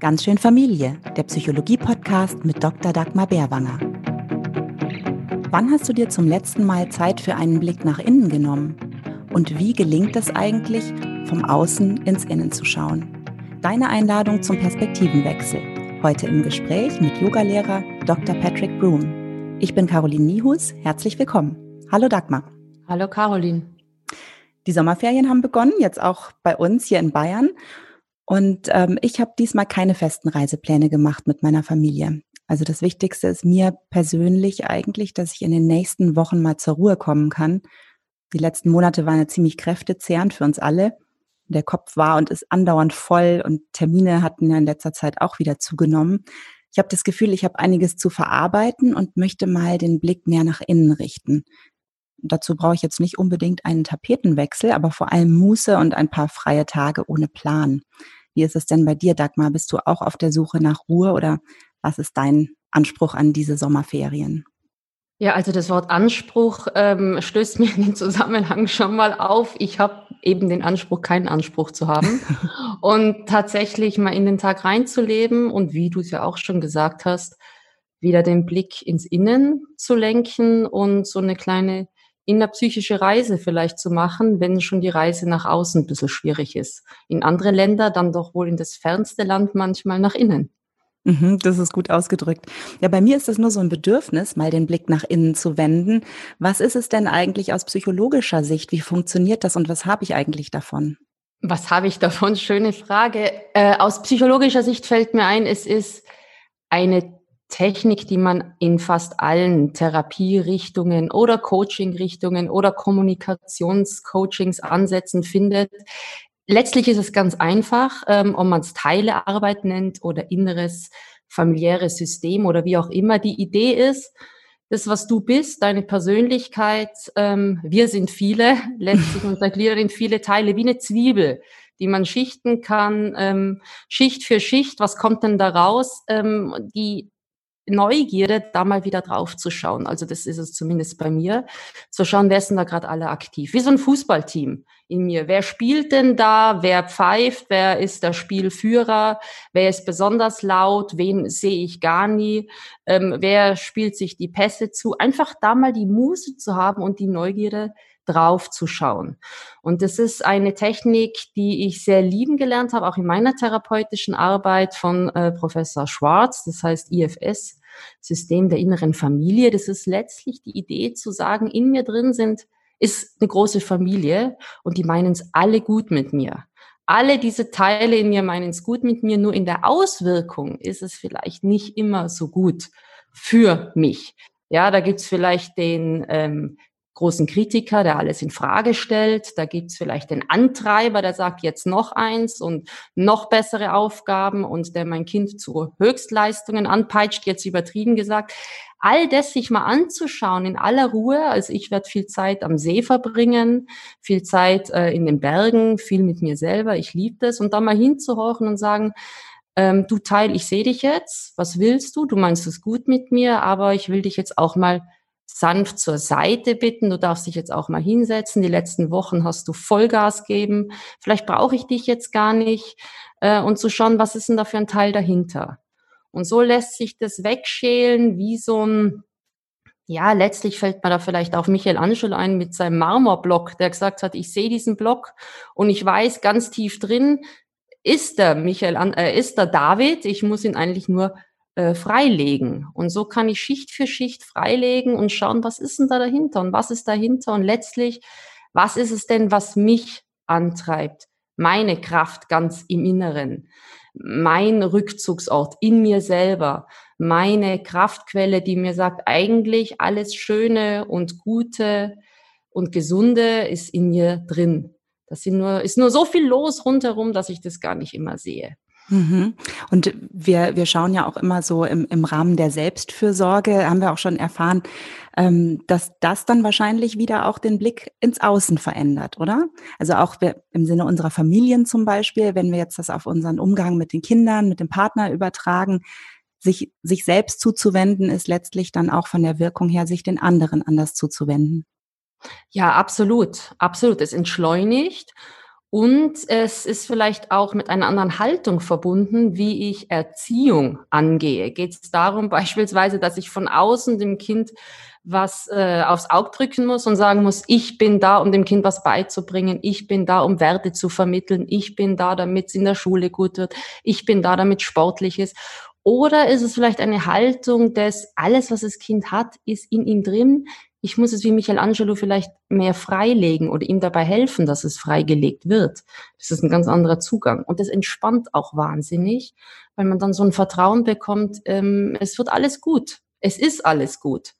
Ganz schön Familie, der Psychologie-Podcast mit Dr. Dagmar Bärwanger. Wann hast du dir zum letzten Mal Zeit für einen Blick nach innen genommen? Und wie gelingt es eigentlich, vom Außen ins Innen zu schauen? Deine Einladung zum Perspektivenwechsel. Heute im Gespräch mit Yogalehrer Dr. Patrick Broom. Ich bin Caroline Niehus. Herzlich willkommen. Hallo Dagmar. Hallo Caroline. Die Sommerferien haben begonnen, jetzt auch bei uns hier in Bayern. Und ähm, ich habe diesmal keine festen Reisepläne gemacht mit meiner Familie. Also das Wichtigste ist mir persönlich eigentlich, dass ich in den nächsten Wochen mal zur Ruhe kommen kann. Die letzten Monate waren ja ziemlich kräftezehrend für uns alle. Der Kopf war und ist andauernd voll und Termine hatten ja in letzter Zeit auch wieder zugenommen. Ich habe das Gefühl, ich habe einiges zu verarbeiten und möchte mal den Blick mehr nach innen richten. Dazu brauche ich jetzt nicht unbedingt einen Tapetenwechsel, aber vor allem Muße und ein paar freie Tage ohne Plan. Wie ist es denn bei dir, Dagmar? Bist du auch auf der Suche nach Ruhe oder was ist dein Anspruch an diese Sommerferien? Ja, also das Wort Anspruch ähm, stößt mir in den Zusammenhang schon mal auf. Ich habe eben den Anspruch, keinen Anspruch zu haben und tatsächlich mal in den Tag reinzuleben und wie du es ja auch schon gesagt hast, wieder den Blick ins Innen zu lenken und so eine kleine innerpsychische Reise vielleicht zu machen, wenn schon die Reise nach außen ein bisschen schwierig ist. In andere Länder dann doch wohl in das fernste Land manchmal nach innen. Mhm, das ist gut ausgedrückt. Ja, bei mir ist es nur so ein Bedürfnis, mal den Blick nach innen zu wenden. Was ist es denn eigentlich aus psychologischer Sicht? Wie funktioniert das und was habe ich eigentlich davon? Was habe ich davon? Schöne Frage. Äh, aus psychologischer Sicht fällt mir ein, es ist eine Technik, die man in fast allen Therapierichtungen oder Coachingrichtungen oder Kommunikationscoachings Ansätzen findet. Letztlich ist es ganz einfach, ähm, ob man es Teilearbeit nennt oder inneres familiäres System oder wie auch immer. Die Idee ist, das, was du bist, deine Persönlichkeit, ähm, wir sind viele, letztlich untergliedert in viele Teile, wie eine Zwiebel, die man schichten kann, ähm, Schicht für Schicht, was kommt denn da raus? Ähm, die Neugierde, da mal wieder drauf zu schauen. Also das ist es zumindest bei mir. Zu schauen, wer sind da gerade alle aktiv. Wie so ein Fußballteam in mir. Wer spielt denn da? Wer pfeift? Wer ist der Spielführer? Wer ist besonders laut? Wen sehe ich gar nie? Ähm, wer spielt sich die Pässe zu? Einfach da mal die Muße zu haben und die Neugierde drauf zu schauen. Und das ist eine Technik, die ich sehr lieben gelernt habe, auch in meiner therapeutischen Arbeit von äh, Professor Schwarz, das heißt IFS, System der inneren Familie. Das ist letztlich die Idee zu sagen, in mir drin sind, ist eine große Familie und die meinen es alle gut mit mir. Alle diese Teile in mir meinen es gut mit mir, nur in der Auswirkung ist es vielleicht nicht immer so gut für mich. Ja, da gibt's vielleicht den ähm, großen Kritiker, der alles in Frage stellt. Da gibt's vielleicht den Antreiber, der sagt jetzt noch eins und noch bessere Aufgaben und der mein Kind zu Höchstleistungen anpeitscht, jetzt übertrieben gesagt. All das sich mal anzuschauen in aller Ruhe. Also ich werde viel Zeit am See verbringen, viel Zeit äh, in den Bergen, viel mit mir selber. Ich liebe das. Und da mal hinzuhorchen und sagen, ähm, du Teil, ich sehe dich jetzt. Was willst du? Du meinst es gut mit mir, aber ich will dich jetzt auch mal sanft zur Seite bitten. Du darfst dich jetzt auch mal hinsetzen. Die letzten Wochen hast du Vollgas geben. Vielleicht brauche ich dich jetzt gar nicht. Äh, und zu schauen, was ist denn da für ein Teil dahinter? Und so lässt sich das wegschälen wie so ein, ja, letztlich fällt mir da vielleicht auch Michael Anschel ein mit seinem Marmorblock, der gesagt hat, ich sehe diesen Block und ich weiß ganz tief drin, ist der Michael, äh, ist der David, ich muss ihn eigentlich nur äh, freilegen. Und so kann ich Schicht für Schicht freilegen und schauen, was ist denn da dahinter und was ist dahinter und letztlich, was ist es denn, was mich antreibt? Meine Kraft ganz im Inneren, mein Rückzugsort in mir selber, meine Kraftquelle, die mir sagt, eigentlich alles Schöne und Gute und Gesunde ist in mir drin. Das sind nur, ist nur so viel los rundherum, dass ich das gar nicht immer sehe. Mhm. Und wir, wir schauen ja auch immer so im, im Rahmen der Selbstfürsorge, haben wir auch schon erfahren, ähm, dass das dann wahrscheinlich wieder auch den Blick ins Außen verändert, oder? Also auch im Sinne unserer Familien zum Beispiel, wenn wir jetzt das auf unseren Umgang mit den Kindern, mit dem Partner übertragen, sich, sich selbst zuzuwenden, ist letztlich dann auch von der Wirkung her, sich den anderen anders zuzuwenden. Ja, absolut, absolut. Es entschleunigt Und es ist vielleicht auch mit einer anderen Haltung verbunden, wie ich Erziehung angehe. Geht es darum beispielsweise, dass ich von außen dem Kind was äh, aufs Auge drücken muss und sagen muss, ich bin da, um dem Kind was beizubringen, ich bin da, um Werte zu vermitteln, ich bin da, damit es in der Schule gut wird, ich bin da, damit sportlich ist. Oder ist es vielleicht eine Haltung des, alles, was das Kind hat, ist in ihm drin, ich muss es wie Michelangelo vielleicht mehr freilegen oder ihm dabei helfen, dass es freigelegt wird. Das ist ein ganz anderer Zugang. Und das entspannt auch wahnsinnig, weil man dann so ein Vertrauen bekommt, ähm, es wird alles gut. Es ist alles gut.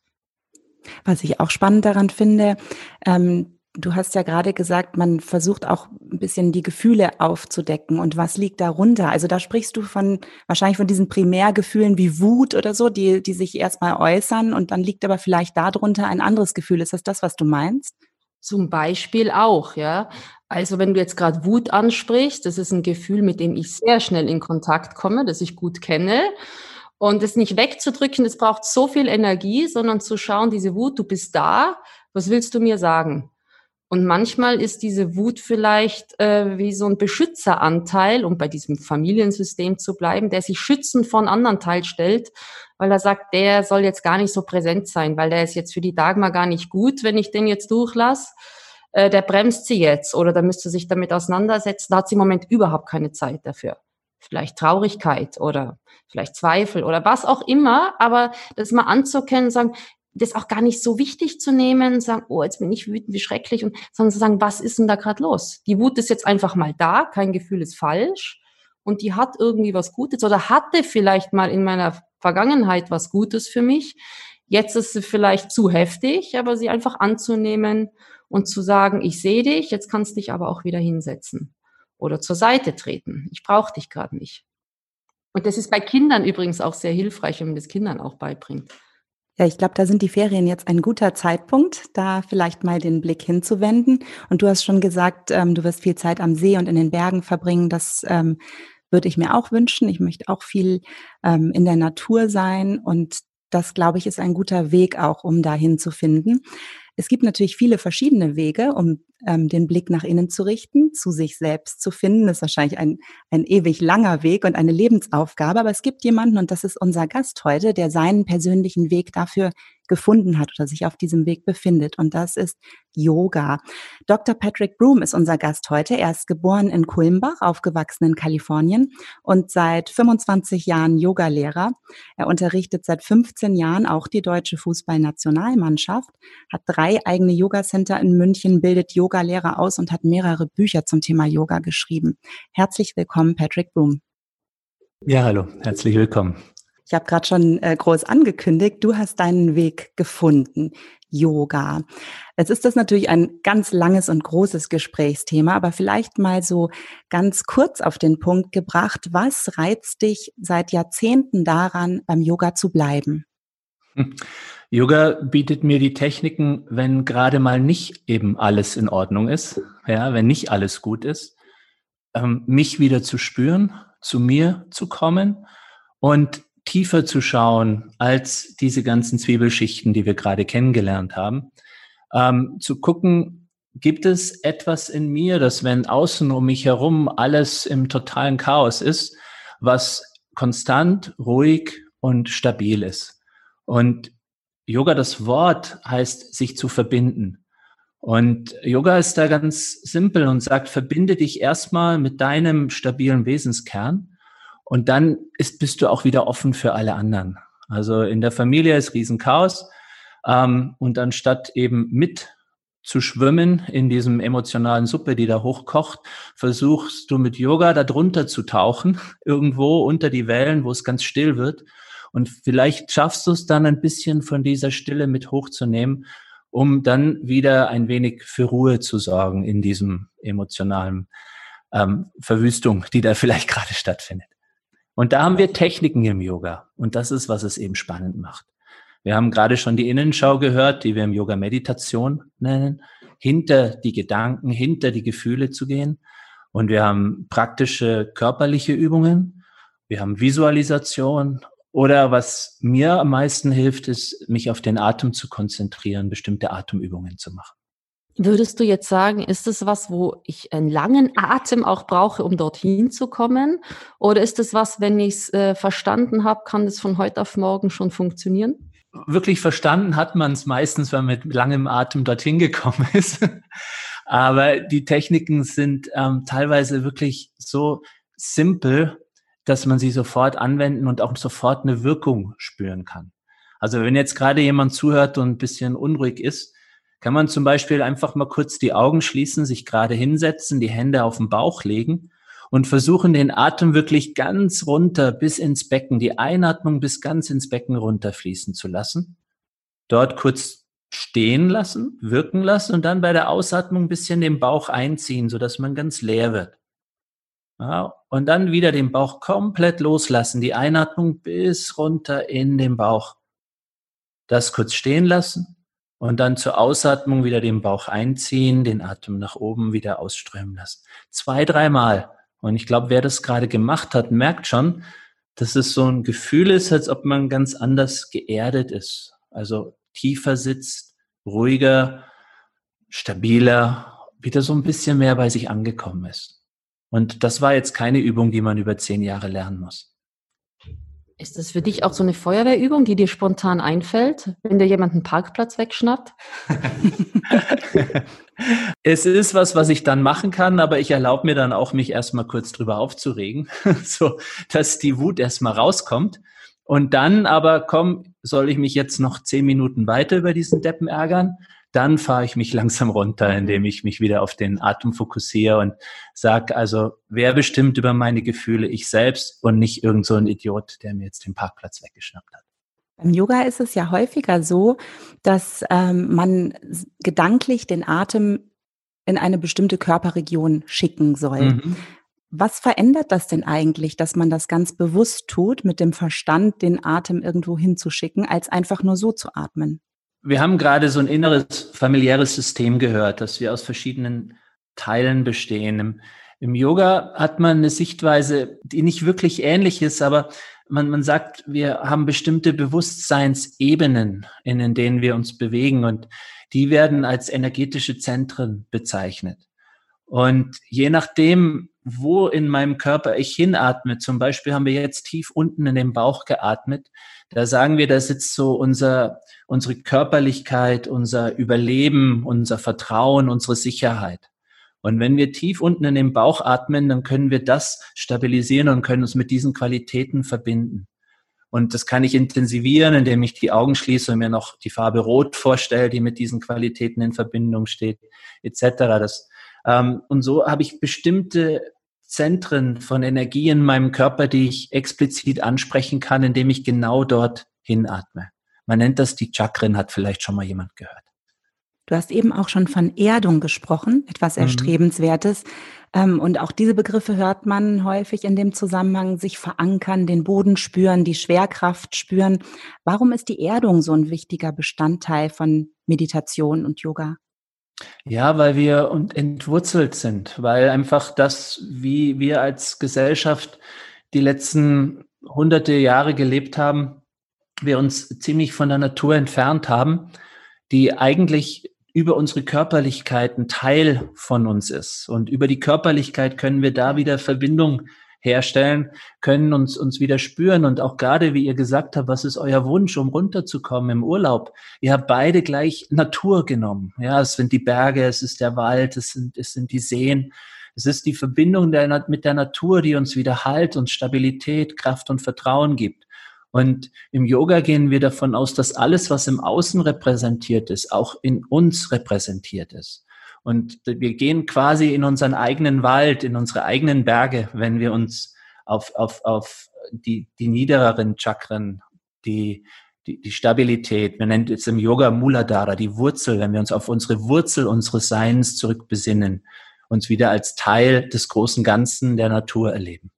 Was ich auch spannend daran finde, ähm, Du hast ja gerade gesagt, man versucht auch ein bisschen die Gefühle aufzudecken und was liegt darunter? Also da sprichst du von wahrscheinlich von diesen Primärgefühlen wie Wut oder so, die, die sich erstmal äußern und dann liegt aber vielleicht darunter ein anderes Gefühl. Ist das das, was du meinst? Zum Beispiel auch, ja. Also wenn du jetzt gerade Wut ansprichst, das ist ein Gefühl, mit dem ich sehr schnell in Kontakt komme, das ich gut kenne. Und es nicht wegzudrücken, das braucht so viel Energie, sondern zu schauen, diese Wut, du bist da, was willst du mir sagen? Und manchmal ist diese Wut vielleicht äh, wie so ein Beschützeranteil, um bei diesem Familiensystem zu bleiben, der sich schützend von anderen Teil stellt, weil er sagt, der soll jetzt gar nicht so präsent sein, weil der ist jetzt für die Dagmar gar nicht gut, wenn ich den jetzt durchlasse. Äh, der bremst sie jetzt oder da müsste sich damit auseinandersetzen. Da hat sie im Moment überhaupt keine Zeit dafür. Vielleicht Traurigkeit oder vielleicht Zweifel oder was auch immer, aber das mal anzukennen, sagen, das auch gar nicht so wichtig zu nehmen, sagen, oh, jetzt bin ich wütend, wie schrecklich, und sondern zu sagen, was ist denn da gerade los? Die Wut ist jetzt einfach mal da, kein Gefühl ist falsch und die hat irgendwie was Gutes oder hatte vielleicht mal in meiner Vergangenheit was Gutes für mich. Jetzt ist sie vielleicht zu heftig, aber sie einfach anzunehmen und zu sagen, ich sehe dich, jetzt kannst dich aber auch wieder hinsetzen oder zur Seite treten. Ich brauche dich gerade nicht. Und das ist bei Kindern übrigens auch sehr hilfreich, wenn man das Kindern auch beibringt. Ja, ich glaube, da sind die Ferien jetzt ein guter Zeitpunkt, da vielleicht mal den Blick hinzuwenden. Und du hast schon gesagt, ähm, du wirst viel Zeit am See und in den Bergen verbringen. Das ähm, würde ich mir auch wünschen. Ich möchte auch viel ähm, in der Natur sein und das, glaube ich, ist ein guter Weg auch, um dahin zu finden. Es gibt natürlich viele verschiedene Wege, um ähm, den Blick nach innen zu richten, zu sich selbst zu finden. Das ist wahrscheinlich ein, ein ewig langer Weg und eine Lebensaufgabe. Aber es gibt jemanden, und das ist unser Gast heute, der seinen persönlichen Weg dafür gefunden hat oder sich auf diesem Weg befindet. Und das ist Yoga. Dr. Patrick Broom ist unser Gast heute. Er ist geboren in Kulmbach, aufgewachsen in Kalifornien und seit 25 Jahren Yogalehrer. Er unterrichtet seit 15 Jahren auch die deutsche Fußballnationalmannschaft, hat drei eigene Yoga-Center in München, bildet Yogalehrer aus und hat mehrere Bücher zum Thema Yoga geschrieben. Herzlich willkommen, Patrick Broom. Ja, hallo, herzlich willkommen. Ich habe gerade schon äh, groß angekündigt, du hast deinen Weg gefunden, Yoga. Jetzt ist das natürlich ein ganz langes und großes Gesprächsthema, aber vielleicht mal so ganz kurz auf den Punkt gebracht, was reizt dich seit Jahrzehnten daran, beim Yoga zu bleiben? Yoga bietet mir die Techniken, wenn gerade mal nicht eben alles in Ordnung ist, ja, wenn nicht alles gut ist, ähm, mich wieder zu spüren, zu mir zu kommen und tiefer zu schauen als diese ganzen Zwiebelschichten, die wir gerade kennengelernt haben. Ähm, zu gucken, gibt es etwas in mir, dass wenn außen um mich herum alles im totalen Chaos ist, was konstant, ruhig und stabil ist. Und Yoga, das Wort heißt, sich zu verbinden. Und Yoga ist da ganz simpel und sagt, verbinde dich erstmal mit deinem stabilen Wesenskern und dann ist, bist du auch wieder offen für alle anderen. Also in der Familie ist Riesenchaos. Ähm, und anstatt eben mit zu schwimmen in diesem emotionalen Suppe, die da hochkocht, versuchst du mit Yoga da drunter zu tauchen, irgendwo unter die Wellen, wo es ganz still wird. Und vielleicht schaffst du es dann ein bisschen von dieser Stille mit hochzunehmen, um dann wieder ein wenig für Ruhe zu sorgen in diesem emotionalen ähm, Verwüstung, die da vielleicht gerade stattfindet. Und da haben wir Techniken im Yoga. Und das ist, was es eben spannend macht. Wir haben gerade schon die Innenschau gehört, die wir im Yoga Meditation nennen, hinter die Gedanken, hinter die Gefühle zu gehen. Und wir haben praktische körperliche Übungen. Wir haben Visualisation. Oder was mir am meisten hilft, ist, mich auf den Atem zu konzentrieren, bestimmte Atemübungen zu machen. Würdest du jetzt sagen, ist es was, wo ich einen langen Atem auch brauche, um dorthin zu kommen? Oder ist es was, wenn ich es äh, verstanden habe, kann es von heute auf morgen schon funktionieren? Wirklich verstanden hat man es meistens, wenn man mit langem Atem dorthin gekommen ist. Aber die Techniken sind ähm, teilweise wirklich so simpel, dass man sie sofort anwenden und auch sofort eine Wirkung spüren kann. Also wenn jetzt gerade jemand zuhört und ein bisschen unruhig ist, kann man zum Beispiel einfach mal kurz die Augen schließen, sich gerade hinsetzen, die Hände auf den Bauch legen und versuchen, den Atem wirklich ganz runter bis ins Becken, die Einatmung bis ganz ins Becken runterfließen zu lassen. Dort kurz stehen lassen, wirken lassen und dann bei der Ausatmung ein bisschen den Bauch einziehen, sodass man ganz leer wird. Ja, und dann wieder den Bauch komplett loslassen, die Einatmung bis runter in den Bauch. Das kurz stehen lassen und dann zur Ausatmung wieder den Bauch einziehen, den Atem nach oben wieder ausströmen lassen. Zwei, dreimal. Und ich glaube, wer das gerade gemacht hat, merkt schon, dass es so ein Gefühl ist, als ob man ganz anders geerdet ist. Also tiefer sitzt, ruhiger, stabiler, wieder so ein bisschen mehr bei sich angekommen ist. Und das war jetzt keine Übung, die man über zehn Jahre lernen muss. Ist das für dich auch so eine Feuerwehrübung, die dir spontan einfällt, wenn dir jemand einen Parkplatz wegschnappt? es ist was, was ich dann machen kann, aber ich erlaube mir dann auch, mich erstmal kurz drüber aufzuregen, so dass die Wut erstmal rauskommt. Und dann aber, komm, soll ich mich jetzt noch zehn Minuten weiter über diesen Deppen ärgern? Dann fahre ich mich langsam runter, indem ich mich wieder auf den Atem fokussiere und sage, also wer bestimmt über meine Gefühle? Ich selbst und nicht irgend so ein Idiot, der mir jetzt den Parkplatz weggeschnappt hat. Beim Yoga ist es ja häufiger so, dass ähm, man gedanklich den Atem in eine bestimmte Körperregion schicken soll. Mhm. Was verändert das denn eigentlich, dass man das ganz bewusst tut, mit dem Verstand den Atem irgendwo hinzuschicken, als einfach nur so zu atmen? Wir haben gerade so ein inneres familiäres System gehört, dass wir aus verschiedenen Teilen bestehen. Im, Yoga hat man eine Sichtweise, die nicht wirklich ähnlich ist, aber man, man sagt, wir haben bestimmte Bewusstseinsebenen, in denen wir uns bewegen und die werden als energetische Zentren bezeichnet. Und je nachdem, wo in meinem Körper ich hinatme, zum Beispiel haben wir jetzt tief unten in den Bauch geatmet, da sagen wir, da sitzt so unser, unsere Körperlichkeit, unser Überleben, unser Vertrauen, unsere Sicherheit. Und wenn wir tief unten in den Bauch atmen, dann können wir das stabilisieren und können uns mit diesen Qualitäten verbinden. Und das kann ich intensivieren, indem ich die Augen schließe und mir noch die Farbe Rot vorstelle, die mit diesen Qualitäten in Verbindung steht, etc. Das, und so habe ich bestimmte Zentren von Energie in meinem Körper, die ich explizit ansprechen kann, indem ich genau dort hinatme. Man nennt das die Chakren, hat vielleicht schon mal jemand gehört. Du hast eben auch schon von Erdung gesprochen, etwas mhm. Erstrebenswertes. Mhm. Und auch diese Begriffe hört man häufig in dem Zusammenhang, sich verankern, den Boden spüren, die Schwerkraft spüren. Warum ist die Erdung so ein wichtiger Bestandteil von Meditation und Yoga? Ja, weil wir entwurzelt sind, weil einfach das, wie wir als Gesellschaft die letzten hunderte Jahre gelebt haben, wir uns ziemlich von der Natur entfernt haben, die eigentlich über unsere Körperlichkeit ein Teil von uns ist. Und über die Körperlichkeit können wir da wieder Verbindung herstellen, können uns, uns wieder spüren. Und auch gerade, wie ihr gesagt habt, was ist euer Wunsch, um runterzukommen im Urlaub? Ihr habt beide gleich Natur genommen. Ja, es sind die Berge, es ist der Wald, es sind, es sind die Seen. Es ist die Verbindung der, mit der Natur, die uns wieder Halt und Stabilität, Kraft und Vertrauen gibt. Und im Yoga gehen wir davon aus, dass alles, was im Außen repräsentiert ist, auch in uns repräsentiert ist. Und wir gehen quasi in unseren eigenen Wald, in unsere eigenen Berge, wenn wir uns auf, auf, auf die, die niedereren Chakren, die, die, die Stabilität, wir nennen es im Yoga Muladhara, die Wurzel, wenn wir uns auf unsere Wurzel unseres Seins zurückbesinnen, uns wieder als Teil des großen Ganzen der Natur erleben.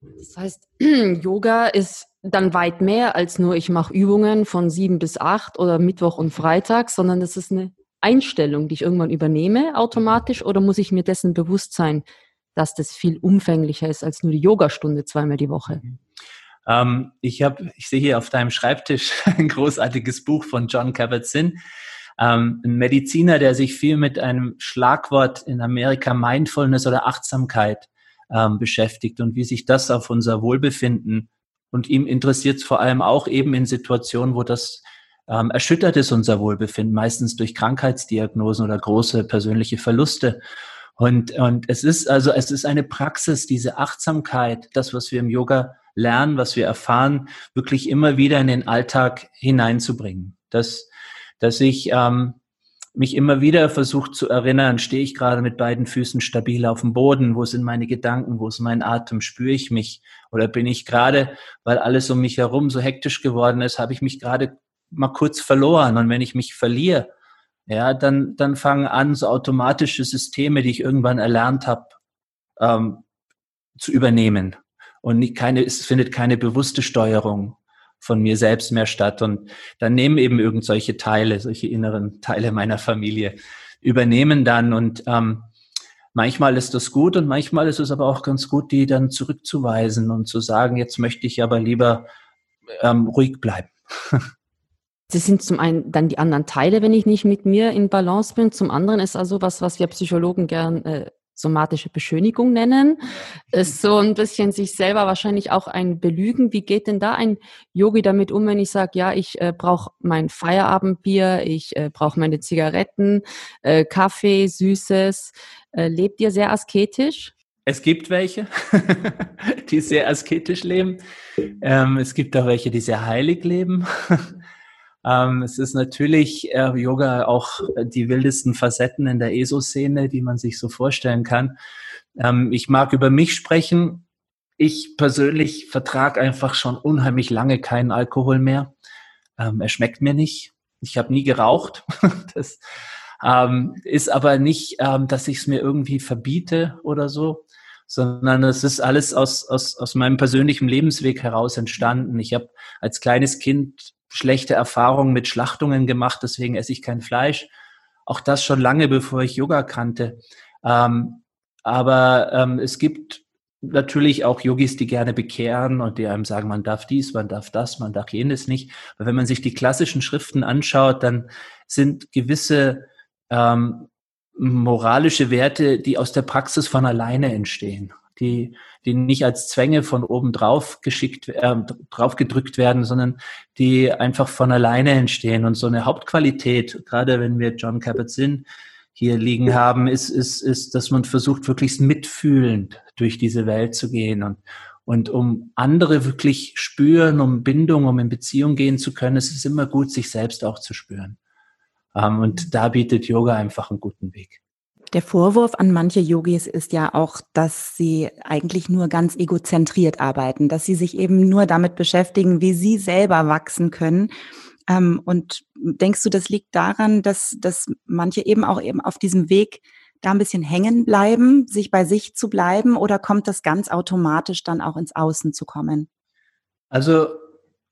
Das heißt, Yoga ist dann weit mehr als nur, ich mache Übungen von sieben bis acht oder Mittwoch und Freitag, sondern das ist eine Einstellung, die ich irgendwann übernehme automatisch oder muss ich mir dessen bewusst sein, dass das viel umfänglicher ist als nur die Yogastunde zweimal die Woche? Mhm. Ähm, ich habe, ich sehe hier auf deinem Schreibtisch ein großartiges Buch von John Kabat-Zinn. ähm, ein Mediziner, der sich viel mit einem Schlagwort in Amerika Mindfulness oder Achtsamkeit ähm, beschäftigt und wie sich das auf unser Wohlbefinden und ihm interessiert es vor allem auch eben in Situationen, wo das ähm, erschüttert ist, unser Wohlbefinden, meistens durch Krankheitsdiagnosen oder große persönliche Verluste. Und, und es ist also, es ist eine Praxis, diese Achtsamkeit, das, was wir im Yoga lernen, was wir erfahren, wirklich immer wieder in den Alltag hineinzubringen. Dass, dass ich ähm, mich immer wieder versucht zu erinnern, stehe ich gerade mit beiden Füßen stabil auf dem Boden, wo sind meine Gedanken, wo ist mein Atem, spüre ich mich oder bin ich gerade, weil alles um mich herum so hektisch geworden ist, habe ich mich gerade mal kurz verloren und wenn ich mich verliere, ja, dann, dann fangen an, so automatische Systeme, die ich irgendwann erlernt habe, ähm, zu übernehmen. Und nicht keine, es findet keine bewusste Steuerung von mir selbst mehr statt. Und dann nehmen eben irgendwelche Teile, solche inneren Teile meiner Familie, übernehmen dann. Und ähm, manchmal ist das gut und manchmal ist es aber auch ganz gut, die dann zurückzuweisen und zu sagen, jetzt möchte ich aber lieber ähm, ruhig bleiben. Das sind zum einen dann die anderen Teile, wenn ich nicht mit mir in Balance bin. Zum anderen ist also was, was wir Psychologen gern äh, somatische Beschönigung nennen, ist so ein bisschen sich selber wahrscheinlich auch ein Belügen. Wie geht denn da ein Yogi damit um, wenn ich sage, ja, ich äh, brauche mein Feierabendbier, ich äh, brauche meine Zigaretten, äh, Kaffee, Süßes. Äh, lebt ihr sehr asketisch? Es gibt welche, die sehr asketisch leben. Ähm, es gibt auch welche, die sehr heilig leben. Ähm, es ist natürlich äh, Yoga auch die wildesten Facetten in der ESO-Szene, die man sich so vorstellen kann. Ähm, ich mag über mich sprechen. Ich persönlich vertrage einfach schon unheimlich lange keinen Alkohol mehr. Ähm, er schmeckt mir nicht. Ich habe nie geraucht. das ähm, ist aber nicht, ähm, dass ich es mir irgendwie verbiete oder so, sondern es ist alles aus, aus, aus meinem persönlichen Lebensweg heraus entstanden. Ich habe als kleines Kind schlechte Erfahrungen mit Schlachtungen gemacht, deswegen esse ich kein Fleisch. Auch das schon lange, bevor ich Yoga kannte. Ähm, aber ähm, es gibt natürlich auch Yogis, die gerne bekehren und die einem sagen, man darf dies, man darf das, man darf jenes nicht. Aber wenn man sich die klassischen Schriften anschaut, dann sind gewisse ähm, moralische Werte, die aus der Praxis von alleine entstehen die, die nicht als Zwänge von oben drauf geschickt, äh, drauf gedrückt werden, sondern die einfach von alleine entstehen. Und so eine Hauptqualität, gerade wenn wir John Kabat-Zinn hier liegen haben, ist, ist, ist, dass man versucht, wirklich mitfühlend durch diese Welt zu gehen und, und um andere wirklich spüren, um Bindung, um in Beziehung gehen zu können, ist es immer gut, sich selbst auch zu spüren. Um, und da bietet Yoga einfach einen guten Weg. Der Vorwurf an manche Yogis ist ja auch, dass sie eigentlich nur ganz egozentriert arbeiten, dass sie sich eben nur damit beschäftigen, wie sie selber wachsen können. Ähm, und denkst du, das liegt daran, dass, dass manche eben auch eben auf diesem Weg da ein bisschen hängen bleiben, sich bei sich zu bleiben, oder kommt das ganz automatisch dann auch ins Außen zu kommen? Also,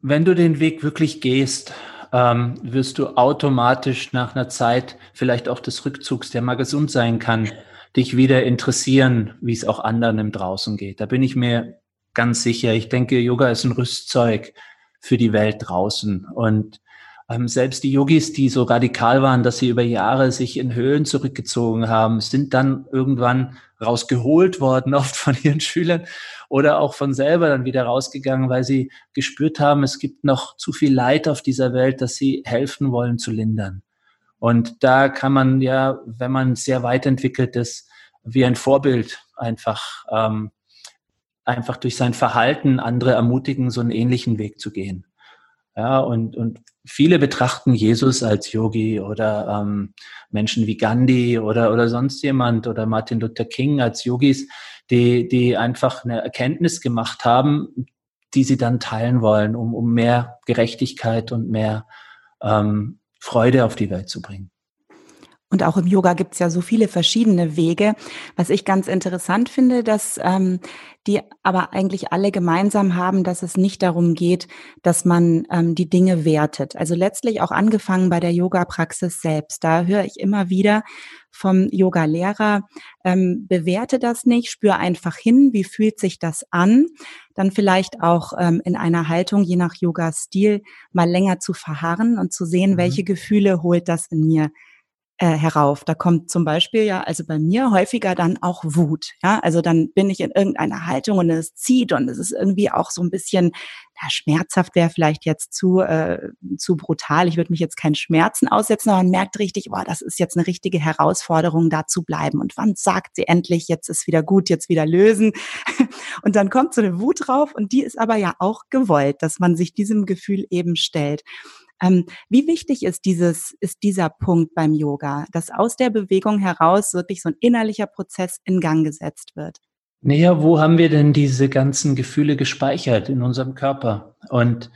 wenn du den Weg wirklich gehst ähm, wirst du automatisch nach einer Zeit vielleicht auch des Rückzugs, der mal gesund sein kann, dich wieder interessieren, wie es auch anderen im Draußen geht. Da bin ich mir ganz sicher. Ich denke, Yoga ist ein Rüstzeug für die Welt draußen. Und ähm, selbst die Yogis, die so radikal waren, dass sie über Jahre sich in Höhlen zurückgezogen haben, sind dann irgendwann rausgeholt worden, oft von ihren Schülern oder auch von selber dann wieder rausgegangen, weil sie gespürt haben, es gibt noch zu viel Leid auf dieser Welt, dass sie helfen wollen zu lindern. Und da kann man ja, wenn man sehr weit entwickelt ist, wie ein Vorbild einfach, ähm, einfach durch sein Verhalten andere ermutigen, so einen ähnlichen Weg zu gehen. Ja, und, und viele betrachten Jesus als Yogi oder ähm, Menschen wie Gandhi oder, oder sonst jemand oder Martin Luther King als Yogis, die, die einfach eine Erkenntnis gemacht haben, die sie dann teilen wollen, um, um mehr Gerechtigkeit und mehr ähm, Freude auf die Welt zu bringen. Und auch im Yoga gibt es ja so viele verschiedene Wege. Was ich ganz interessant finde, dass ähm, die aber eigentlich alle gemeinsam haben, dass es nicht darum geht, dass man ähm, die Dinge wertet. Also letztlich auch angefangen bei der Yoga-Praxis selbst. Da höre ich immer wieder vom Yoga-Lehrer, ähm, bewerte das nicht, spür einfach hin, wie fühlt sich das an. Dann vielleicht auch ähm, in einer Haltung, je nach Yoga-Stil, mal länger zu verharren und zu sehen, mhm. welche Gefühle holt das in mir äh, herauf. Da kommt zum Beispiel ja, also bei mir häufiger dann auch Wut. Ja, also dann bin ich in irgendeiner Haltung und es zieht und es ist irgendwie auch so ein bisschen, na, schmerzhaft wäre vielleicht jetzt zu, äh, zu brutal. Ich würde mich jetzt keinen Schmerzen aussetzen, aber man merkt richtig, boah, das ist jetzt eine richtige Herausforderung, da zu bleiben. Und wann sagt sie endlich, jetzt ist wieder gut, jetzt wieder lösen? Und dann kommt so eine Wut drauf und die ist aber ja auch gewollt, dass man sich diesem Gefühl eben stellt. Ähm, wie wichtig ist dieses, ist dieser Punkt beim Yoga, dass aus der Bewegung heraus wirklich so ein innerlicher Prozess in Gang gesetzt wird? Naja, wo haben wir denn diese ganzen Gefühle gespeichert in unserem Körper? Und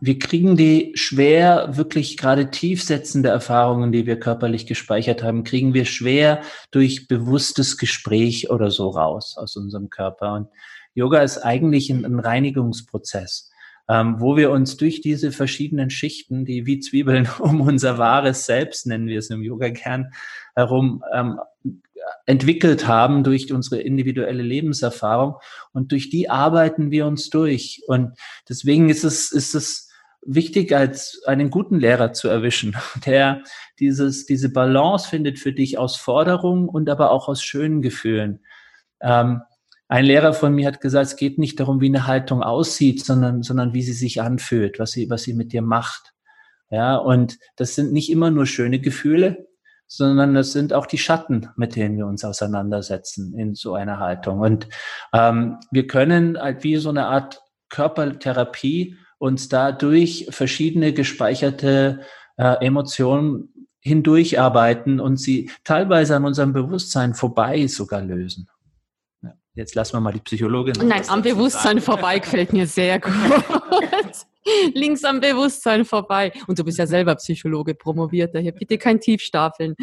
wir kriegen die schwer, wirklich gerade tiefsetzende Erfahrungen, die wir körperlich gespeichert haben, kriegen wir schwer durch bewusstes Gespräch oder so raus aus unserem Körper. Und Yoga ist eigentlich ein, ein Reinigungsprozess ähm, wo wir uns durch diese verschiedenen Schichten, die wie Zwiebeln um unser wahres Selbst, nennen wir es im Yoga-Kern, herum ähm, entwickelt haben durch unsere individuelle Lebenserfahrung und durch die arbeiten wir uns durch. Und deswegen ist es, ist es wichtig, als einen guten Lehrer zu erwischen, der dieses, diese Balance findet für dich aus Forderung und aber auch aus schönen Gefühlen. Ähm, ein Lehrer von mir hat gesagt, es geht nicht darum, wie eine Haltung aussieht, sondern, sondern wie sie sich anfühlt, was sie, was sie mit dir macht. Ja, und das sind nicht immer nur schöne Gefühle, sondern das sind auch die Schatten, mit denen wir uns auseinandersetzen in so einer Haltung. Und ähm, wir können halt wie so eine Art Körpertherapie uns dadurch verschiedene gespeicherte äh, Emotionen hindurcharbeiten und sie teilweise an unserem Bewusstsein vorbei sogar lösen. Jetzt lassen wir mal die Psychologin. Nein, am Bewusstsein vorbei gefällt mir sehr gut. Links am Bewusstsein vorbei. Und du bist ja selber Psychologe, promoviert, daher bitte kein Tiefstapeln.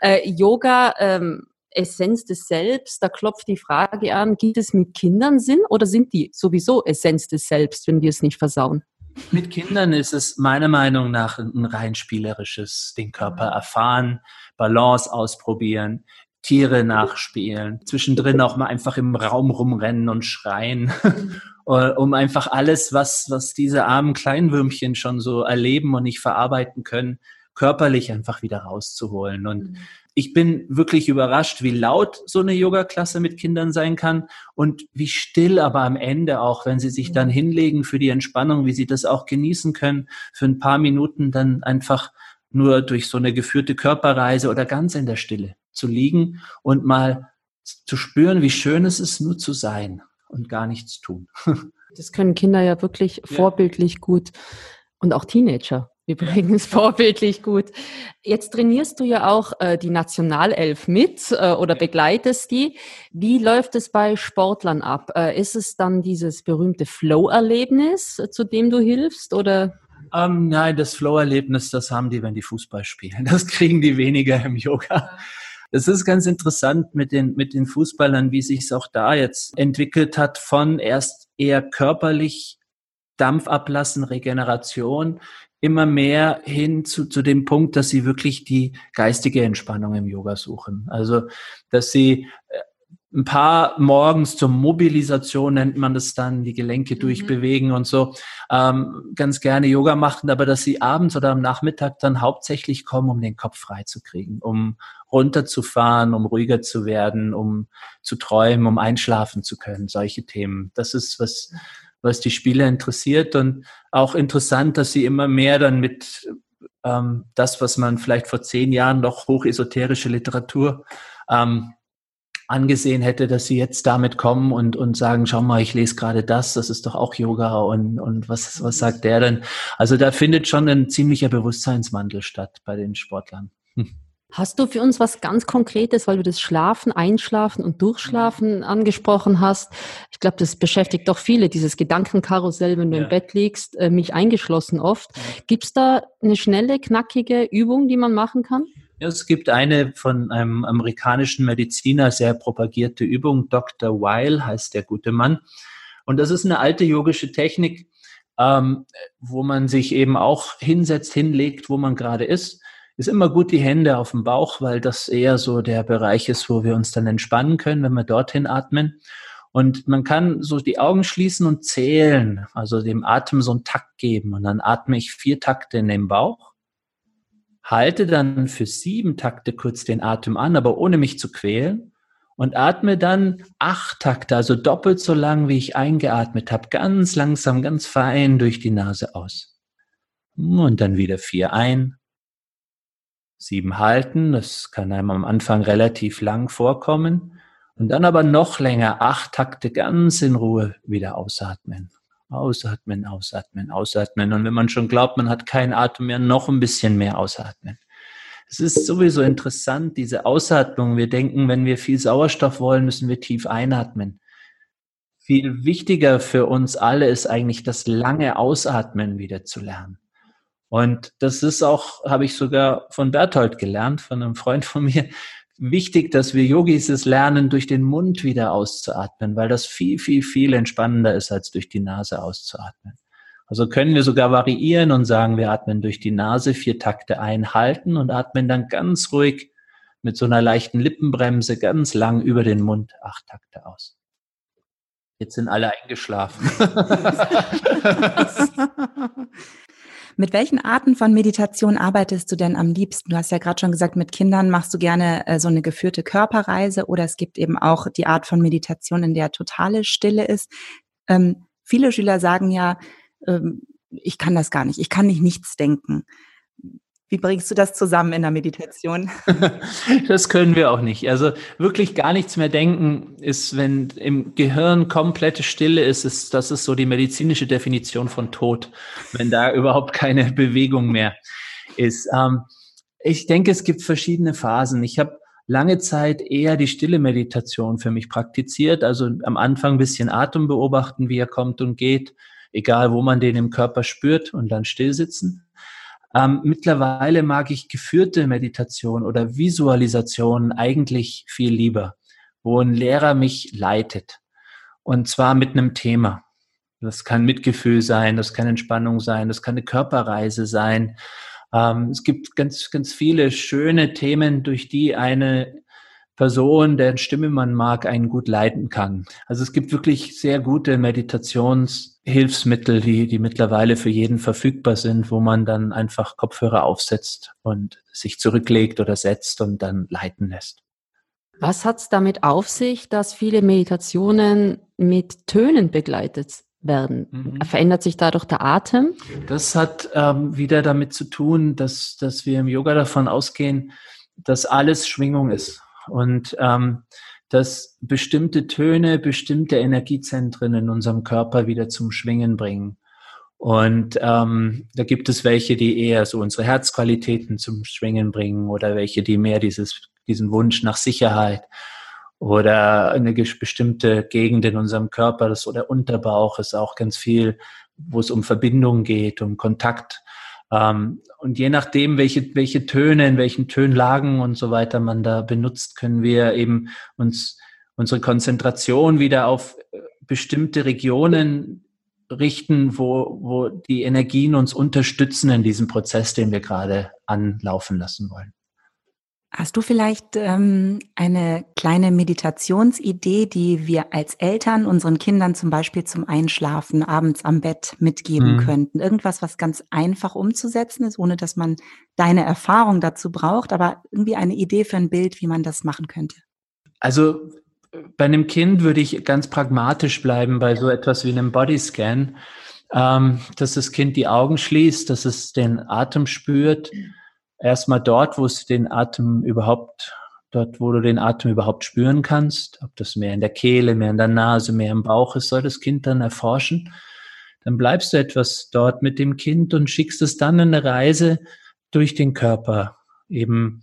Äh, Yoga, ähm, Essenz des Selbst, da klopft die Frage an, gibt es mit Kindern Sinn oder sind die sowieso Essenz des Selbst, wenn wir es nicht versauen? Mit Kindern ist es meiner Meinung nach ein rein spielerisches, den Körper erfahren, Balance ausprobieren, Tiere nachspielen, zwischendrin auch mal einfach im Raum rumrennen und schreien, äh, um einfach alles, was, was diese armen Kleinwürmchen schon so erleben und nicht verarbeiten können, körperlich einfach wieder rauszuholen. Und mhm. ich bin wirklich überrascht, wie laut so eine Yoga-Klasse mit Kindern sein kann und wie still aber am Ende auch, wenn sie sich dann hinlegen für die Entspannung, wie sie das auch genießen können, für ein paar Minuten dann einfach nur durch so eine geführte Körperreise oder ganz in der Stille zu liegen und mal zu spüren, wie schön es ist, nur zu sein und gar nichts tun. Das können Kinder ja wirklich ja. vorbildlich gut und auch Teenager übrigens vorbildlich gut. Jetzt trainierst du ja auch äh, die Nationalelf mit äh, oder begleitest die. Wie läuft es bei Sportlern ab? Äh, ist es dann dieses berühmte Flow-Erlebnis, äh, zu dem du hilfst oder? Ähm, nein, das Flow-Erlebnis, das haben die, wenn die Fußball spielen. Das kriegen die weniger im Yoga. Es ist ganz interessant mit den, mit den Fußballern, wie sich es auch da jetzt entwickelt hat von erst eher körperlich Dampf ablassen, Regeneration, immer mehr hin zu, zu dem Punkt, dass sie wirklich die geistige Entspannung im Yoga suchen. Also, dass sie äh, ein paar morgens zur Mobilisation nennt man das dann, die Gelenke mhm. durchbewegen und so, ähm, ganz gerne Yoga machen, aber dass sie abends oder am Nachmittag dann hauptsächlich kommen, um den Kopf frei zu kriegen, um runterzufahren, um ruhiger zu werden, um zu träumen, um einschlafen zu können, solche Themen. Das ist, was, was die Spieler interessiert und auch interessant, dass sie immer mehr dann mit ähm, das, was man vielleicht vor zehn Jahren noch hochesoterische Literatur ähm, angesehen hätte, dass sie jetzt damit kommen und, und sagen, schau mal, ich lese gerade das, das ist doch auch Yoga und, und was, was sagt der denn? Also da findet schon ein ziemlicher Bewusstseinswandel statt bei den Sportlern. Hm. Hast du für uns was ganz Konkretes, weil du das Schlafen, Einschlafen und Durchschlafen angesprochen hast? Ich glaube, das beschäftigt doch viele, dieses Gedankenkarussell, wenn du ja. im Bett liegst, äh, mich eingeschlossen oft. Gibt es da eine schnelle, knackige Übung, die man machen kann? Es gibt eine von einem amerikanischen Mediziner sehr propagierte Übung, Dr. Weil heißt der gute Mann. Und das ist eine alte yogische Technik, ähm, wo man sich eben auch hinsetzt, hinlegt, wo man gerade ist. Ist immer gut die Hände auf dem Bauch, weil das eher so der Bereich ist, wo wir uns dann entspannen können, wenn wir dorthin atmen. Und man kann so die Augen schließen und zählen, also dem Atem so einen Takt geben. Und dann atme ich vier Takte in den Bauch, halte dann für sieben Takte kurz den Atem an, aber ohne mich zu quälen. Und atme dann acht Takte, also doppelt so lang, wie ich eingeatmet habe, ganz langsam, ganz fein durch die Nase aus. Und dann wieder vier ein, sieben halten. Das kann einem am Anfang relativ lang vorkommen. Und dann aber noch länger, acht Takte ganz in Ruhe wieder ausatmen. Ausatmen, ausatmen, ausatmen. Und wenn man schon glaubt, man hat keinen Atem mehr, noch ein bisschen mehr ausatmen. Es ist sowieso interessant, diese Ausatmung. Wir denken, wenn wir viel Sauerstoff wollen, müssen wir tief einatmen. Viel wichtiger für uns alle ist eigentlich das lange Ausatmen wieder zu lernen. Und das ist auch, habe ich sogar von Berthold gelernt, von einem Freund von mir, wichtig, dass wir Yogis es lernen, durch den Mund wieder auszuatmen, weil das viel, viel, viel entspannender ist, als durch die Nase auszuatmen. Also können wir sogar variieren und sagen, wir atmen durch die Nase vier Takte einhalten und atmen dann ganz ruhig mit so einer leichten Lippenbremse ganz lang über den Mund acht Takte aus. Jetzt sind alle eingeschlafen. Mit welchen Arten von Meditation arbeitest du denn am liebsten? Du hast ja gerade schon gesagt, mit Kindern machst du gerne äh, so eine geführte Körperreise oder es gibt eben auch die Art von Meditation, in der totale Stille ist. Ähm, viele Schüler sagen ja, ähm, ich kann das gar nicht, ich kann nicht nichts denken. Wie bringst du das zusammen in der Meditation? Das können wir auch nicht. Also wirklich gar nichts mehr denken ist, wenn im Gehirn komplette Stille ist, ist das ist so die medizinische Definition von Tod, wenn da überhaupt keine Bewegung mehr ist. Ähm, ich denke, es gibt verschiedene Phasen. Ich habe lange Zeit eher die stille Meditation für mich praktiziert. Also am Anfang ein bisschen Atem beobachten, wie er kommt und geht, egal wo man den im Körper spürt und dann still sitzen. Ähm, mittlerweile mag ich geführte Meditation oder Visualisation eigentlich viel lieber, wo ein Lehrer mich leitet. Und zwar mit einem Thema. Das kann Mitgefühl sein, das kann Entspannung sein, das kann eine Körperreise sein. Ähm, es gibt ganz, ganz viele schöne Themen, durch die eine Person, deren Stimme man mag, einen gut leiten kann. Also es gibt wirklich sehr gute Meditationshilfsmittel, die, die mittlerweile für jeden verfügbar sind, wo man dann einfach Kopfhörer aufsetzt und sich zurücklegt oder setzt und dann leiten lässt. Was hat es damit auf sich, dass viele Meditationen mit Tönen begleitet werden? Mhm. Verändert sich dadurch der Atem? Das hat ähm, wieder damit zu tun, dass, dass wir im Yoga davon ausgehen, dass alles Schwingung ist und ähm, dass bestimmte Töne, bestimmte Energiezentren in unserem Körper wieder zum Schwingen bringen. Und ähm, da gibt es welche, die eher so unsere Herzqualitäten zum Schwingen bringen oder welche, die mehr dieses, diesen Wunsch nach Sicherheit oder eine bestimmte Gegend in unserem Körper, das oder Unterbauch ist auch ganz viel, wo es um Verbindung geht, um Kontakt und je nachdem, welche, welche Töne, in welchen Tönlagen und so weiter man da benutzt, können wir eben uns unsere Konzentration wieder auf äh, bestimmte Regionen richten, wo, wo die Energien uns unterstützen in diesem Prozess, den wir gerade anlaufen lassen wollen. Hast du vielleicht ähm, eine kleine Meditationsidee, die wir als Eltern unseren Kindern zum Beispiel zum Einschlafen abends am Bett mitgeben mhm. könnten? Irgendwas, was ganz einfach umzusetzen ist, ohne dass man deine Erfahrung dazu braucht, aber irgendwie eine Idee für ein Bild, wie man das machen könnte? Also bei einem Kind würde ich ganz pragmatisch bleiben bei so etwas wie einem Bodyscan, ähm, dass das Kind die Augen schließt, dass es den Atem spürt. Mhm erstmal dort, wo es den Atem überhaupt, dort, wo du den Atem überhaupt spüren kannst, ob das mehr in der Kehle, mehr in der Nase, mehr im Bauch ist, soll das Kind dann erforschen. Dann bleibst du etwas dort mit dem Kind und schickst es dann in eine Reise durch den Körper. Eben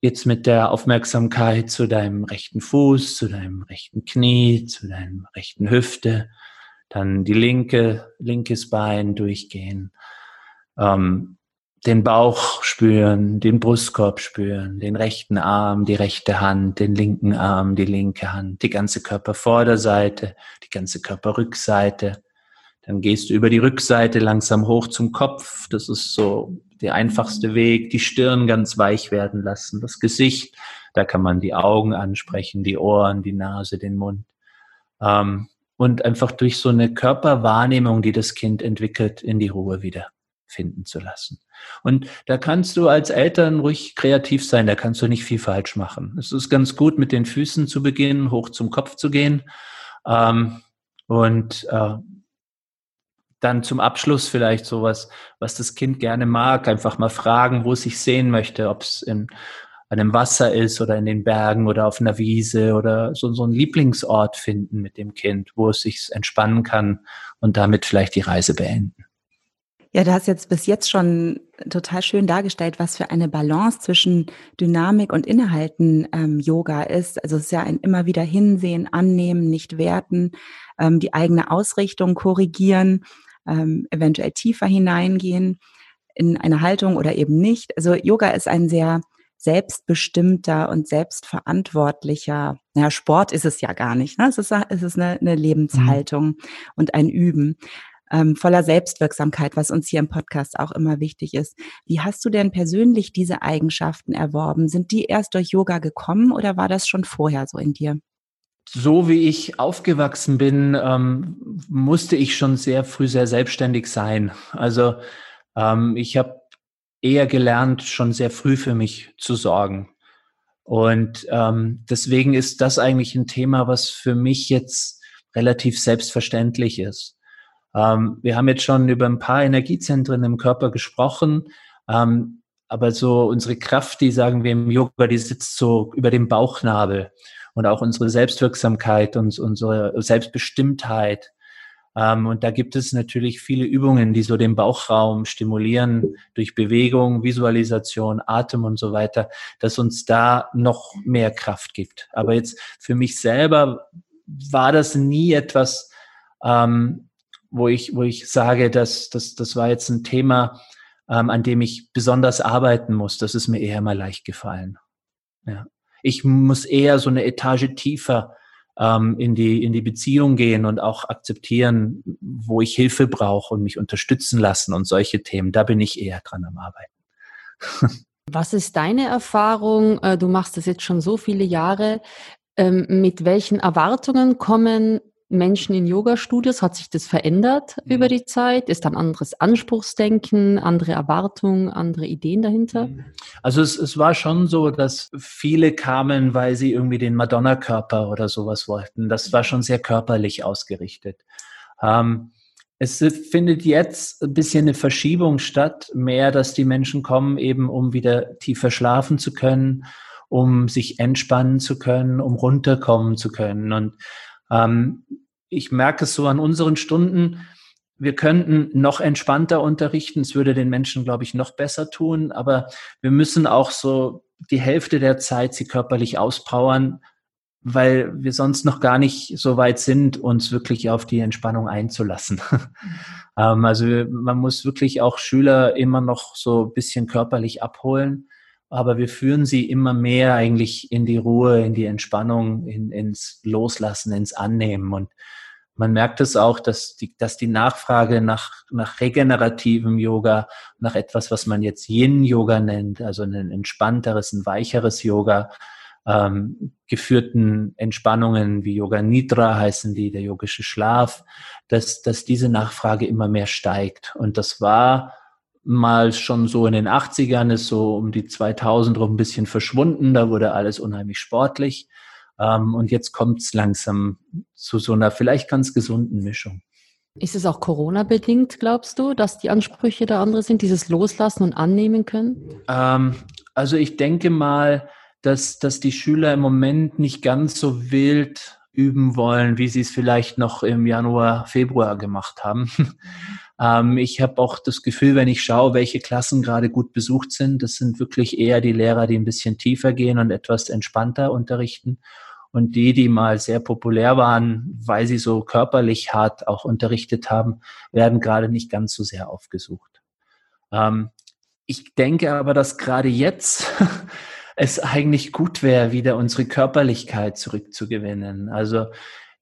jetzt mit der Aufmerksamkeit zu deinem rechten Fuß, zu deinem rechten Knie, zu deinem rechten Hüfte, dann die linke, linkes Bein durchgehen. Ähm, den Bauch spüren, den Brustkorb spüren, den rechten Arm, die rechte Hand, den linken Arm, die linke Hand, die ganze Körpervorderseite, die ganze Körperrückseite. Dann gehst du über die Rückseite langsam hoch zum Kopf. Das ist so der einfachste Weg. Die Stirn ganz weich werden lassen, das Gesicht. Da kann man die Augen ansprechen, die Ohren, die Nase, den Mund. Ähm, und einfach durch so eine Körperwahrnehmung, die das Kind entwickelt, in die Ruhe wieder finden zu lassen. Und da kannst du als Eltern ruhig kreativ sein, da kannst du nicht viel falsch machen. Es ist ganz gut, mit den Füßen zu beginnen, hoch zum Kopf zu gehen. Ähm, und äh, dann zum Abschluss vielleicht sowas, was das Kind gerne mag, einfach mal fragen, wo es sich sehen möchte, ob es in einem Wasser ist oder in den Bergen oder auf einer Wiese oder so, so einen Lieblingsort finden mit dem Kind, wo es sich entspannen kann und damit vielleicht die Reise beenden. Ja, du hast jetzt bis jetzt schon total schön dargestellt, was für eine Balance zwischen Dynamik und Innehalten ähm, Yoga ist. Also es ist ja ein immer wieder hinsehen, annehmen, nicht werten, ähm, die eigene Ausrichtung korrigieren, ähm, eventuell tiefer hineingehen in eine Haltung oder eben nicht. Also Yoga ist ein sehr selbstbestimmter und selbstverantwortlicher, naja, Sport ist es ja gar nicht. Ne? Es ist, es ist eine, eine Lebenshaltung mhm. und ein Üben ähm, voller Selbstwirksamkeit, was uns hier im Podcast auch immer wichtig ist. Wie hast du denn persönlich diese Eigenschaften erworben? Sind die erst durch Yoga gekommen oder war das schon vorher so in dir? So wie ich aufgewachsen bin, ähm, musste ich schon sehr früh sehr selbstständig sein. Also ähm, ich habe eher gelernt, schon sehr früh für mich zu sorgen. Und ähm, deswegen ist das eigentlich ein Thema, was für mich jetzt relativ selbstverständlich ist. Ähm, wir haben jetzt schon über ein paar Energiezentren im Körper gesprochen, ähm, aber so unsere Kraft, die sagen wir im Yoga, die sitzt so über dem Bauchnabel und auch unsere Selbstwirksamkeit und unsere Selbstbestimmtheit. Ähm, und da gibt es natürlich viele Übungen, die so den Bauchraum stimulieren durch Bewegung, Visualisation, Atem und so weiter, dass uns da noch mehr Kraft gibt. Aber jetzt für mich selber war das nie etwas, ähm, wo ich, wo ich sage, dass das, das war jetzt ein Thema, ähm, an dem ich besonders arbeiten muss. Das ist mir eher mal leicht gefallen. Ja. Ich muss eher so eine Etage tiefer ähm, in die in die Beziehung gehen und auch akzeptieren, wo ich Hilfe brauche und mich unterstützen lassen und solche Themen. Da bin ich eher dran am Arbeiten. Was ist deine Erfahrung? Äh, du machst das jetzt schon so viele Jahre. Ähm, mit welchen Erwartungen kommen Menschen in Yoga-Studios? Hat sich das verändert mhm. über die Zeit? Ist dann anderes Anspruchsdenken, andere Erwartungen, andere Ideen dahinter? Mhm. Also es, es war schon so, dass viele kamen, weil sie irgendwie den Madonna-Körper oder sowas wollten. Das war schon sehr körperlich ausgerichtet. Ähm, es findet jetzt ein bisschen eine Verschiebung statt, mehr, dass die Menschen kommen, eben um wieder tiefer schlafen zu können, um sich entspannen zu können, um runterkommen zu können. Und ähm, ich merke es so an unseren Stunden, wir könnten noch entspannter unterrichten. Es würde den Menschen, glaube ich, noch besser tun. Aber wir müssen auch so die Hälfte der Zeit sie körperlich auspowern, weil wir sonst noch gar nicht so weit sind, uns wirklich auf die Entspannung einzulassen. ähm, also man muss wirklich auch Schüler immer noch so ein bisschen körperlich abholen. Aber wir führen sie immer mehr eigentlich in die Ruhe, in die Entspannung, in, ins Loslassen, ins Annehmen. Und man merkt es auch, dass die, dass die Nachfrage nach, nach regenerativem Yoga, nach etwas, was man jetzt Yin-Yoga nennt, also ein entspannteres, ein weicheres Yoga, ähm, geführten Entspannungen wie Yoga Nidra heißen die, der yogische Schlaf, dass, dass diese Nachfrage immer mehr steigt. Und das war mal schon so in den 80ern, ist so um die 2000 rum ein bisschen verschwunden, da wurde alles unheimlich sportlich. Ähm, und jetzt kommt es langsam zu so einer vielleicht ganz gesunden Mischung. Ist es auch Corona-bedingt, glaubst du, dass die Ansprüche da andere sind, dieses Loslassen und annehmen können? Ähm, also ich denke mal, dass, dass die Schüler im Moment nicht ganz so wild üben wollen, wie sie es vielleicht noch im Januar, Februar gemacht haben. ähm, ich habe auch das Gefühl, wenn ich schaue, welche Klassen gerade gut besucht sind, das sind wirklich eher die Lehrer, die ein bisschen tiefer gehen und etwas entspannter unterrichten. Und die, die mal sehr populär waren, weil sie so körperlich hart auch unterrichtet haben, werden gerade nicht ganz so sehr aufgesucht. Ähm, ich denke aber, dass gerade jetzt es eigentlich gut wäre, wieder unsere Körperlichkeit zurückzugewinnen. Also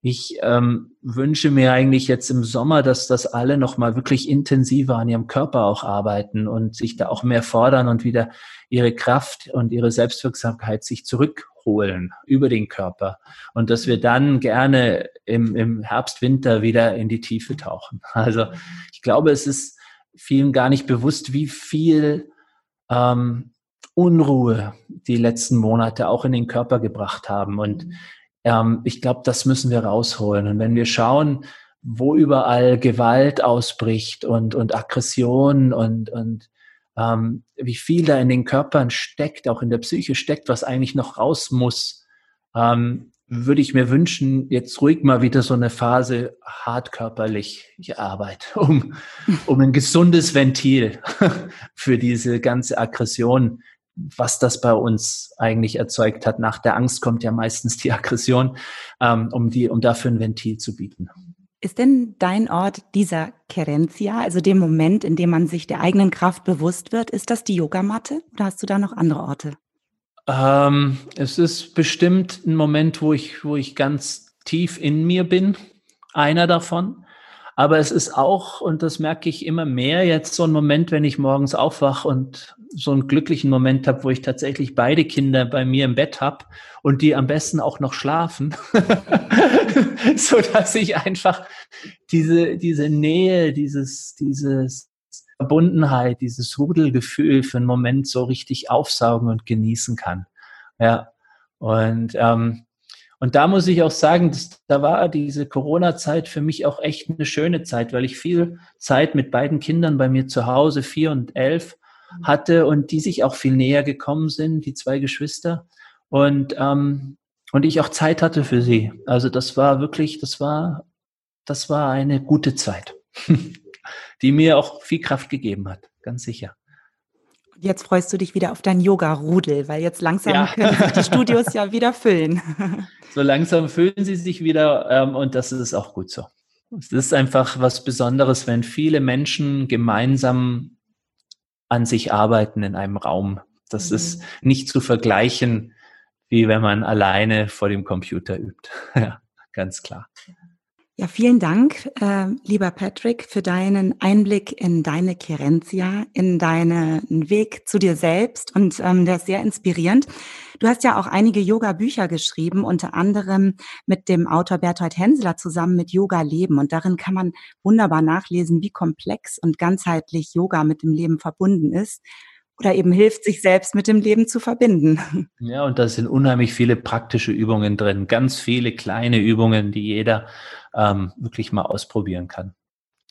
ich ähm, wünsche mir eigentlich jetzt im Sommer, dass das alle nochmal wirklich intensiver an ihrem Körper auch arbeiten und sich da auch mehr fordern und wieder ihre Kraft und ihre Selbstwirksamkeit sich zurückholen über den Körper. Und dass wir dann gerne im, im Herbst, Winter wieder in die Tiefe tauchen. Also ich glaube, es ist vielen gar nicht bewusst, wie viel ähm, Unruhe die letzten Monate auch in den Körper gebracht haben. Und ähm, ich glaube, das müssen wir rausholen. Und wenn wir schauen, wo überall Gewalt ausbricht und, und Aggression und, und ähm, wie viel da in den Körpern steckt, auch in der Psyche steckt, was eigentlich noch raus muss, ähm, würde ich mir wünschen, jetzt ruhig mal wieder so eine Phase hartkörperlich Arbeit, um, um ein gesundes Ventil für diese ganze Aggression was das bei uns eigentlich erzeugt hat. Nach der Angst kommt ja meistens die Aggression, ähm, um, die, um dafür ein Ventil zu bieten. Ist denn dein Ort dieser Kerencia, also dem Moment, in dem man sich der eigenen Kraft bewusst wird, ist das die Yogamatte oder hast du da noch andere Orte? Ähm, es ist bestimmt ein Moment, wo ich, wo ich ganz tief in mir bin, einer davon. Aber es ist auch, und das merke ich immer mehr, jetzt so ein Moment, wenn ich morgens aufwache und so einen glücklichen Moment habe, wo ich tatsächlich beide Kinder bei mir im Bett habe und die am besten auch noch schlafen, so dass ich einfach diese, diese Nähe, dieses, dieses Verbundenheit, dieses Rudelgefühl für einen Moment so richtig aufsaugen und genießen kann. Ja. Und, ähm, und da muss ich auch sagen, dass, da war diese Corona-Zeit für mich auch echt eine schöne Zeit, weil ich viel Zeit mit beiden Kindern bei mir zu Hause, vier und elf, hatte und die sich auch viel näher gekommen sind, die zwei Geschwister. Und, ähm, und ich auch Zeit hatte für sie. Also das war wirklich, das war, das war eine gute Zeit, die mir auch viel Kraft gegeben hat, ganz sicher. Jetzt freust du dich wieder auf dein Yoga-Rudel, weil jetzt langsam ja. können sich die Studios ja wieder füllen. So langsam füllen sie sich wieder ähm, und das ist auch gut so. Es ist einfach was Besonderes, wenn viele Menschen gemeinsam an sich arbeiten in einem Raum. Das mhm. ist nicht zu vergleichen, wie wenn man alleine vor dem Computer übt. ja, ganz klar. Ja, vielen Dank, äh, lieber Patrick, für deinen Einblick in deine Kerencia, in deinen Weg zu dir selbst. Und ähm, der ist sehr inspirierend. Du hast ja auch einige Yoga-Bücher geschrieben, unter anderem mit dem Autor Berthold Hensler zusammen mit Yoga Leben. Und darin kann man wunderbar nachlesen, wie komplex und ganzheitlich Yoga mit dem Leben verbunden ist oder eben hilft, sich selbst mit dem Leben zu verbinden. Ja, und da sind unheimlich viele praktische Übungen drin, ganz viele kleine Übungen, die jeder ähm, wirklich mal ausprobieren kann.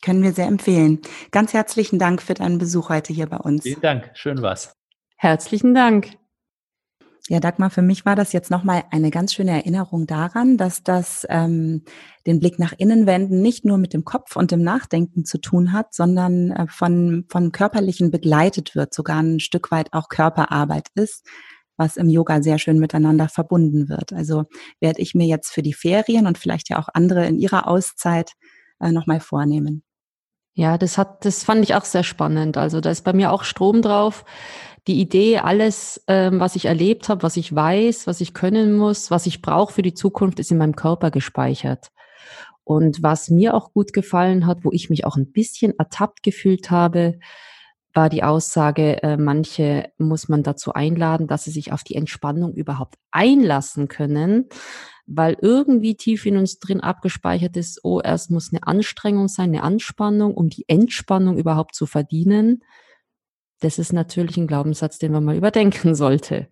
Können wir sehr empfehlen. Ganz herzlichen Dank für deinen Besuch heute hier bei uns. Vielen Dank, schön war's. Herzlichen Dank. Ja, Dagmar, für mich war das jetzt nochmal eine ganz schöne Erinnerung daran, dass das ähm, den Blick nach innen wenden nicht nur mit dem Kopf und dem Nachdenken zu tun hat, sondern äh, von, von Körperlichen begleitet wird, sogar ein Stück weit auch Körperarbeit ist, was im Yoga sehr schön miteinander verbunden wird. Also werde ich mir jetzt für die Ferien und vielleicht ja auch andere in ihrer Auszeit äh, nochmal vornehmen. Ja, das hat, das fand ich auch sehr spannend. Also da ist bei mir auch Strom drauf die Idee, alles, ähm, was ich erlebt habe, was ich weiß, was ich können muss, was ich brauche für die Zukunft, ist in meinem Körper gespeichert. Und was mir auch gut gefallen hat, wo ich mich auch ein bisschen ertappt gefühlt habe, war die Aussage, äh, manche muss man dazu einladen, dass sie sich auf die Entspannung überhaupt einlassen können, weil irgendwie tief in uns drin abgespeichert ist, oh, erst muss eine Anstrengung sein, eine Anspannung, um die Entspannung überhaupt zu verdienen das ist natürlich ein Glaubenssatz, den man mal überdenken sollte.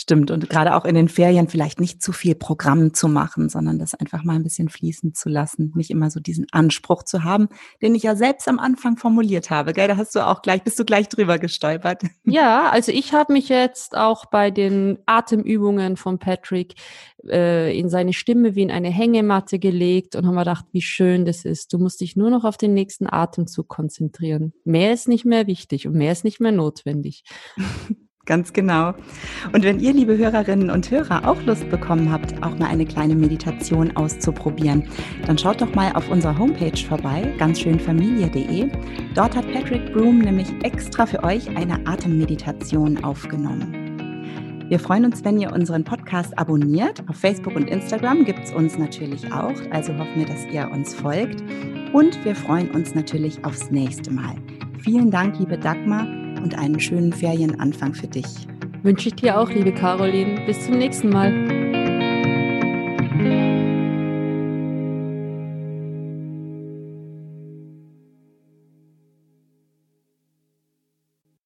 Stimmt. Und gerade auch in den Ferien vielleicht nicht zu viel Programm zu machen, sondern das einfach mal ein bisschen fließen zu lassen. Nicht immer so diesen Anspruch zu haben, den ich ja selbst am Anfang formuliert habe. Gell? Da hast du auch gleich, bist du gleich drüber gestolpert. Ja, also ich habe mich jetzt auch bei den Atemübungen von Patrick äh, in seine Stimme wie in eine Hängematte gelegt und haben mir gedacht, wie schön das ist. Du musst dich nur noch auf den nächsten Atemzug konzentrieren. Mehr ist nicht mehr wichtig und mehr ist nicht mehr notwendig. Ganz genau. Und wenn ihr, liebe Hörerinnen und Hörer, auch Lust bekommen habt, auch mal eine kleine Meditation auszuprobieren, dann schaut doch mal auf unserer Homepage vorbei, ganzschönfamilie.de. Dort hat Patrick Broom nämlich extra für euch eine Atemmeditation aufgenommen. Wir freuen uns, wenn ihr unseren Podcast abonniert. Auf Facebook und Instagram gibt es uns natürlich auch, also hoffen wir, dass ihr uns folgt. Und wir freuen uns natürlich aufs nächste Mal. Vielen Dank, liebe Dagmar, und einen schönen Ferienanfang für dich. Wünsche ich dir auch, liebe Caroline. Bis zum nächsten Mal.